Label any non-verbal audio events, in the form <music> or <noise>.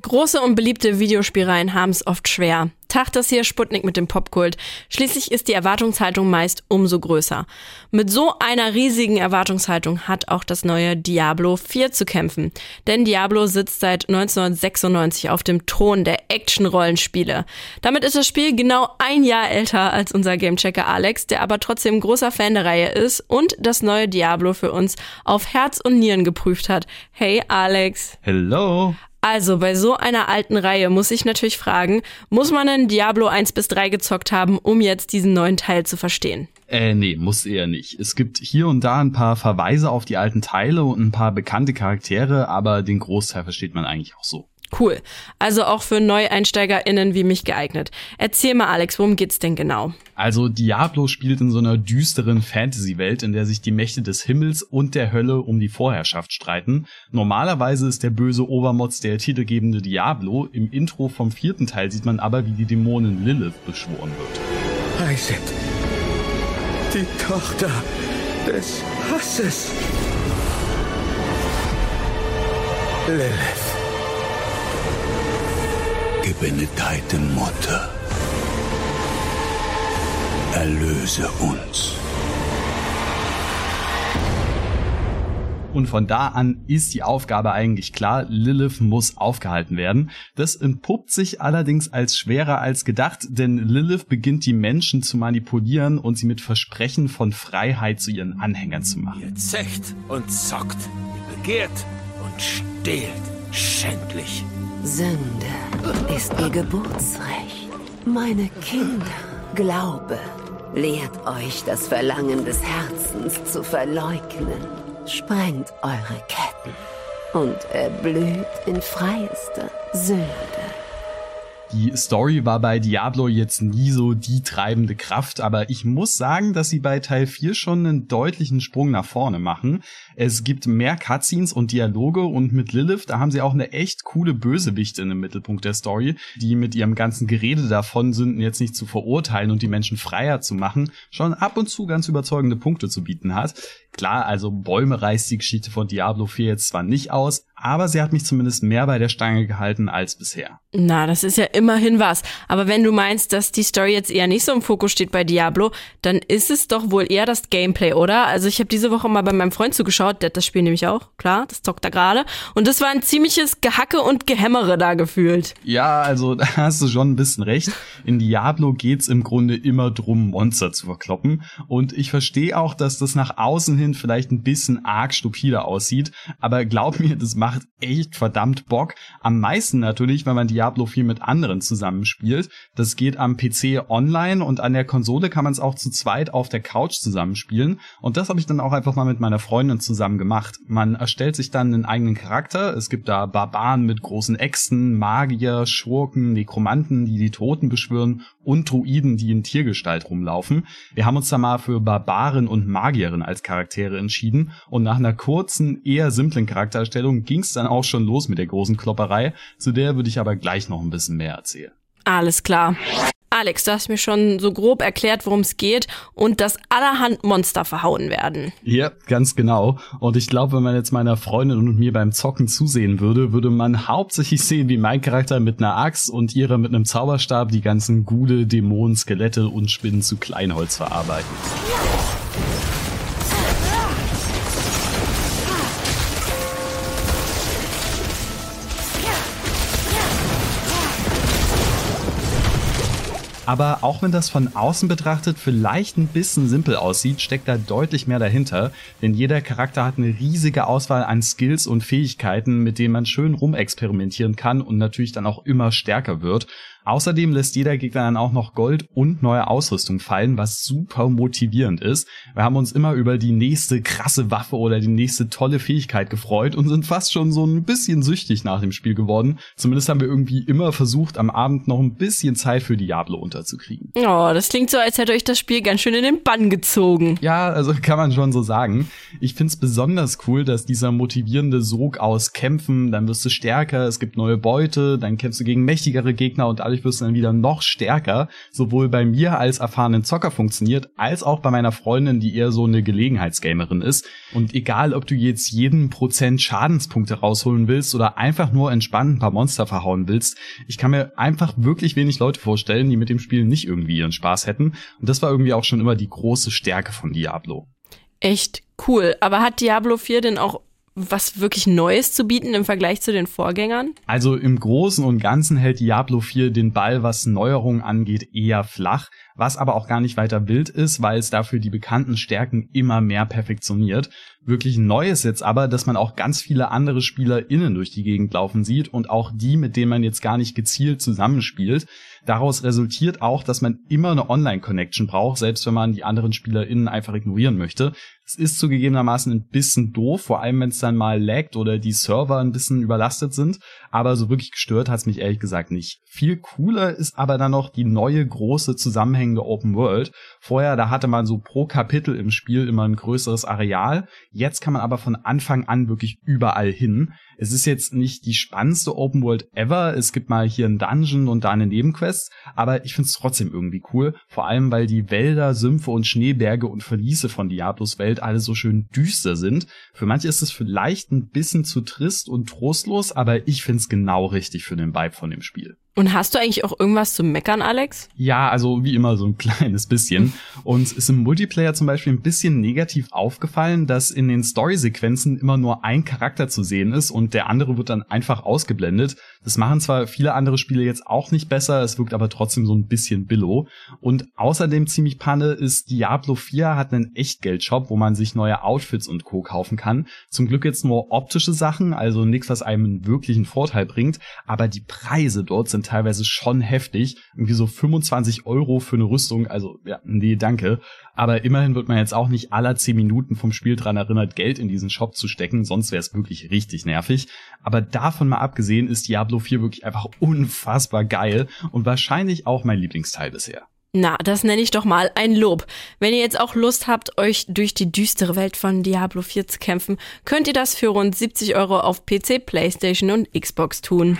Große und beliebte Videospielreihen haben es oft schwer. Tag das hier Sputnik mit dem Popkult. Schließlich ist die Erwartungshaltung meist umso größer. Mit so einer riesigen Erwartungshaltung hat auch das neue Diablo 4 zu kämpfen. Denn Diablo sitzt seit 1996 auf dem Thron der Action-Rollenspiele. Damit ist das Spiel genau ein Jahr älter als unser Gamechecker Alex, der aber trotzdem großer Fan der Reihe ist und das neue Diablo für uns auf Herz und Nieren geprüft hat. Hey Alex. Hello. Also, bei so einer alten Reihe muss ich natürlich fragen, muss man denn Diablo 1 bis 3 gezockt haben, um jetzt diesen neuen Teil zu verstehen? Äh, nee, muss eher nicht. Es gibt hier und da ein paar Verweise auf die alten Teile und ein paar bekannte Charaktere, aber den Großteil versteht man eigentlich auch so. Cool. Also auch für NeueinsteigerInnen wie mich geeignet. Erzähl mal, Alex, worum geht's denn genau? Also Diablo spielt in so einer düsteren Fantasy-Welt, in der sich die Mächte des Himmels und der Hölle um die Vorherrschaft streiten. Normalerweise ist der böse Obermods der titelgebende Diablo. Im Intro vom vierten Teil sieht man aber, wie die Dämonin Lilith beschworen wird. Iset, die Tochter des Hasses. Lilith gebenedeite Mutter, erlöse uns. Und von da an ist die Aufgabe eigentlich klar, Lilith muss aufgehalten werden. Das entpuppt sich allerdings als schwerer als gedacht, denn Lilith beginnt die Menschen zu manipulieren und sie mit Versprechen von Freiheit zu ihren Anhängern zu machen. Ihr zecht und zockt, ihr begehrt und stehlt schändlich. Sünde ist ihr Geburtsrecht. Meine Kinder, Glaube lehrt euch das Verlangen des Herzens zu verleugnen. Sprengt eure Ketten und erblüht in freiester Sünde. Die Story war bei Diablo jetzt nie so die treibende Kraft, aber ich muss sagen, dass sie bei Teil 4 schon einen deutlichen Sprung nach vorne machen. Es gibt mehr Cutscenes und Dialoge und mit Lilith, da haben sie auch eine echt coole Bösewichtin im Mittelpunkt der Story, die mit ihrem ganzen Gerede davon, Sünden jetzt nicht zu verurteilen und die Menschen freier zu machen, schon ab und zu ganz überzeugende Punkte zu bieten hat. Klar, also Bäume reißt die Geschichte von Diablo 4 jetzt zwar nicht aus, aber sie hat mich zumindest mehr bei der Stange gehalten als bisher. Na, das ist ja immerhin was. Aber wenn du meinst, dass die Story jetzt eher nicht so im Fokus steht bei Diablo, dann ist es doch wohl eher das Gameplay, oder? Also ich habe diese Woche mal bei meinem Freund zugeschaut, der hat das Spiel nämlich auch, klar, das zockt er gerade. Und das war ein ziemliches Gehacke und Gehämmere da gefühlt. Ja, also <laughs> da hast du schon ein bisschen recht. In Diablo geht's im Grunde immer drum, Monster zu verkloppen. Und ich verstehe auch, dass das nach außen hin vielleicht ein bisschen arg stupide aussieht. Aber glaub mir, das macht macht echt verdammt Bock. Am meisten natürlich, wenn man Diablo 4 mit anderen zusammenspielt. Das geht am PC online und an der Konsole kann man es auch zu zweit auf der Couch zusammenspielen. Und das habe ich dann auch einfach mal mit meiner Freundin zusammen gemacht. Man erstellt sich dann einen eigenen Charakter. Es gibt da Barbaren mit großen Äxten, Magier, Schurken, Nekromanten, die die Toten beschwören und Druiden, die in Tiergestalt rumlaufen. Wir haben uns da mal für Barbaren und Magierin als Charaktere entschieden und nach einer kurzen, eher simplen Charaktererstellung ging es dann auch schon los mit der großen Klopperei, zu der würde ich aber gleich noch ein bisschen mehr erzählen. Alles klar. Alex, du hast mir schon so grob erklärt, worum es geht und dass allerhand Monster verhauen werden. Ja, ganz genau. Und ich glaube, wenn man jetzt meiner Freundin und mir beim Zocken zusehen würde, würde man hauptsächlich sehen, wie mein Charakter mit einer Axt und ihre mit einem Zauberstab die ganzen Gude, Dämonen, Skelette und Spinnen zu Kleinholz verarbeiten. Aber auch wenn das von außen betrachtet vielleicht ein bisschen simpel aussieht, steckt da deutlich mehr dahinter, denn jeder Charakter hat eine riesige Auswahl an Skills und Fähigkeiten, mit denen man schön rumexperimentieren kann und natürlich dann auch immer stärker wird. Außerdem lässt jeder Gegner dann auch noch Gold und neue Ausrüstung fallen, was super motivierend ist. Wir haben uns immer über die nächste krasse Waffe oder die nächste tolle Fähigkeit gefreut und sind fast schon so ein bisschen süchtig nach dem Spiel geworden. Zumindest haben wir irgendwie immer versucht, am Abend noch ein bisschen Zeit für Diablo unterzukriegen. Oh, das klingt so, als hätte euch das Spiel ganz schön in den Bann gezogen. Ja, also kann man schon so sagen. Ich find's besonders cool, dass dieser motivierende Sog aus Kämpfen, dann wirst du stärker, es gibt neue Beute, dann kämpfst du gegen mächtigere Gegner und alles dadurch wirst du dann wieder noch stärker, sowohl bei mir als erfahrenen Zocker funktioniert, als auch bei meiner Freundin, die eher so eine Gelegenheitsgamerin ist. Und egal, ob du jetzt jeden Prozent Schadenspunkte rausholen willst oder einfach nur entspannt ein paar Monster verhauen willst, ich kann mir einfach wirklich wenig Leute vorstellen, die mit dem Spiel nicht irgendwie ihren Spaß hätten. Und das war irgendwie auch schon immer die große Stärke von Diablo. Echt cool. Aber hat Diablo 4 denn auch was wirklich Neues zu bieten im Vergleich zu den Vorgängern? Also im Großen und Ganzen hält Diablo 4 den Ball, was Neuerungen angeht, eher flach, was aber auch gar nicht weiter wild ist, weil es dafür die bekannten Stärken immer mehr perfektioniert. Wirklich neu ist jetzt aber, dass man auch ganz viele andere SpielerInnen durch die Gegend laufen sieht und auch die, mit denen man jetzt gar nicht gezielt zusammenspielt. Daraus resultiert auch, dass man immer eine Online-Connection braucht, selbst wenn man die anderen SpielerInnen einfach ignorieren möchte. Es ist zugegebenermaßen ein bisschen doof, vor allem wenn es dann mal laggt oder die Server ein bisschen überlastet sind. Aber so wirklich gestört hat es mich ehrlich gesagt nicht. Viel cooler ist aber dann noch die neue große zusammenhängende Open World. Vorher, da hatte man so pro Kapitel im Spiel immer ein größeres Areal. Jetzt kann man aber von Anfang an wirklich überall hin. Es ist jetzt nicht die spannendste Open World ever. Es gibt mal hier einen Dungeon und da eine Nebenquest, aber ich finde es trotzdem irgendwie cool. Vor allem, weil die Wälder, Sümpfe und Schneeberge und Verliese von Diablos Welt alle so schön düster sind. Für manche ist es vielleicht ein bisschen zu trist und trostlos, aber ich finde es genau richtig für den Vibe von dem Spiel. Und hast du eigentlich auch irgendwas zu meckern, Alex? Ja, also wie immer so ein <laughs> kleines bisschen. Uns ist im Multiplayer zum Beispiel ein bisschen negativ aufgefallen, dass in den Story-Sequenzen immer nur ein Charakter zu sehen ist und der andere wird dann einfach ausgeblendet. Das machen zwar viele andere Spiele jetzt auch nicht besser, es wirkt aber trotzdem so ein bisschen billow. Und außerdem ziemlich Panne ist Diablo 4 hat einen Echtgeldshop, wo man sich neue Outfits und Co. kaufen kann. Zum Glück jetzt nur optische Sachen, also nichts, was einem einen wirklichen Vorteil bringt, aber die Preise dort sind teilweise schon heftig. Irgendwie so 25 Euro für eine Rüstung, also ja, nee, danke. Aber immerhin wird man jetzt auch nicht aller 10 Minuten vom Spiel dran erinnert, Geld in diesen Shop zu stecken, sonst wäre es wirklich richtig nervig. Aber davon mal abgesehen ist Diablo 4 wirklich einfach unfassbar geil und wahrscheinlich auch mein Lieblingsteil bisher. Na, das nenne ich doch mal ein Lob. Wenn ihr jetzt auch Lust habt, euch durch die düstere Welt von Diablo 4 zu kämpfen, könnt ihr das für rund 70 Euro auf PC, Playstation und Xbox tun.